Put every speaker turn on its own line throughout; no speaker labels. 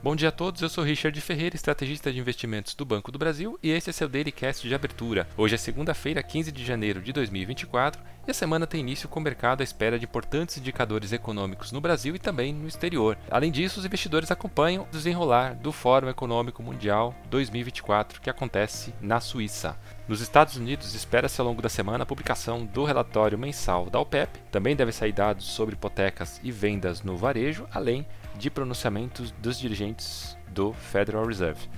Bom dia a todos, eu sou Richard Ferreira, estrategista de investimentos do Banco do Brasil, e este é seu Daily Cast de abertura. Hoje é segunda-feira, 15 de janeiro de 2024, e a semana tem início com o mercado à espera de importantes indicadores econômicos no Brasil e também no exterior. Além disso, os investidores acompanham o desenrolar do Fórum Econômico Mundial 2024, que acontece na Suíça. Nos Estados Unidos, espera-se ao longo da semana a publicação do relatório mensal da OPEP. Também deve sair dados sobre hipotecas e vendas no varejo, além de pronunciamentos dos dirigentes do Federal Reserve.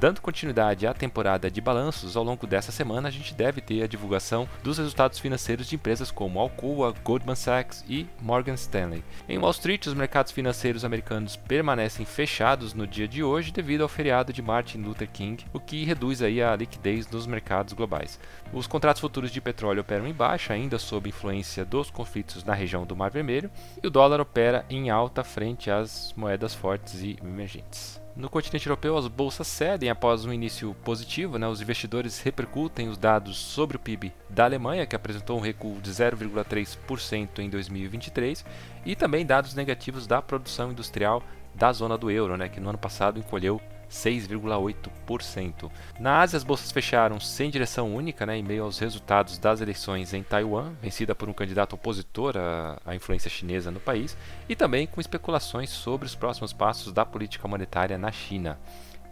Dando continuidade à temporada de balanços, ao longo dessa semana a gente deve ter a divulgação dos resultados financeiros de empresas como Alcoa, Goldman Sachs e Morgan Stanley. Em Wall Street, os mercados financeiros americanos permanecem fechados no dia de hoje devido ao feriado de Martin Luther King, o que reduz aí a liquidez nos mercados globais. Os contratos futuros de petróleo operam em baixa, ainda sob influência dos conflitos na região do Mar Vermelho, e o dólar opera em alta frente às moedas fortes e emergentes. No continente europeu, as bolsas cedem após um início positivo. Né? Os investidores repercutem os dados sobre o PIB da Alemanha, que apresentou um recuo de 0,3% em 2023, e também dados negativos da produção industrial da zona do euro, né? que no ano passado encolheu 6,8%. Na Ásia, as bolsas fecharam sem direção única, né, em meio aos resultados das eleições em Taiwan, vencida por um candidato opositor à, à influência chinesa no país, e também com especulações sobre os próximos passos da política monetária na China.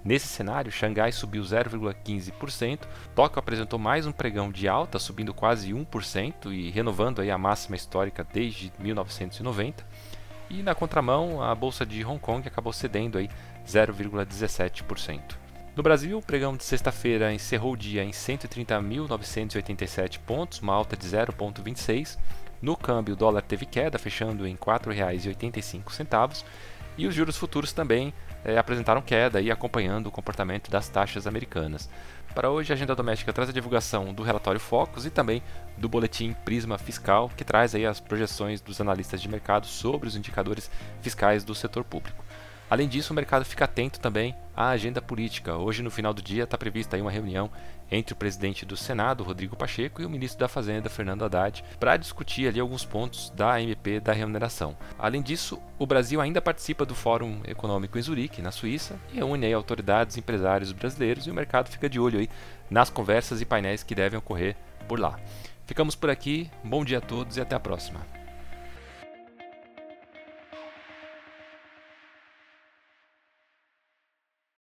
Nesse cenário, Xangai subiu 0,15%, Tóquio apresentou mais um pregão de alta, subindo quase 1% e renovando aí a máxima histórica desde 1990. E na contramão, a bolsa de Hong Kong acabou cedendo aí 0,17%. No Brasil, o pregão de sexta-feira encerrou o dia em 130.987 pontos, uma alta de 0,26. No câmbio, o dólar teve queda, fechando em R$ 4,85, e os juros futuros também é, apresentaram queda, e acompanhando o comportamento das taxas americanas. Para hoje, a agenda doméstica traz a divulgação do relatório Focus e também do boletim Prisma Fiscal, que traz aí as projeções dos analistas de mercado sobre os indicadores fiscais do setor público. Além disso, o mercado fica atento também à agenda política. Hoje, no final do dia, está prevista uma reunião entre o presidente do Senado, Rodrigo Pacheco, e o ministro da Fazenda, Fernando Haddad, para discutir ali alguns pontos da MP da remuneração. Além disso, o Brasil ainda participa do Fórum Econômico em Zurique, na Suíça, e reúne aí autoridades empresários brasileiros, e o mercado fica de olho aí nas conversas e painéis que devem ocorrer por lá. Ficamos por aqui, bom dia a todos e até a próxima.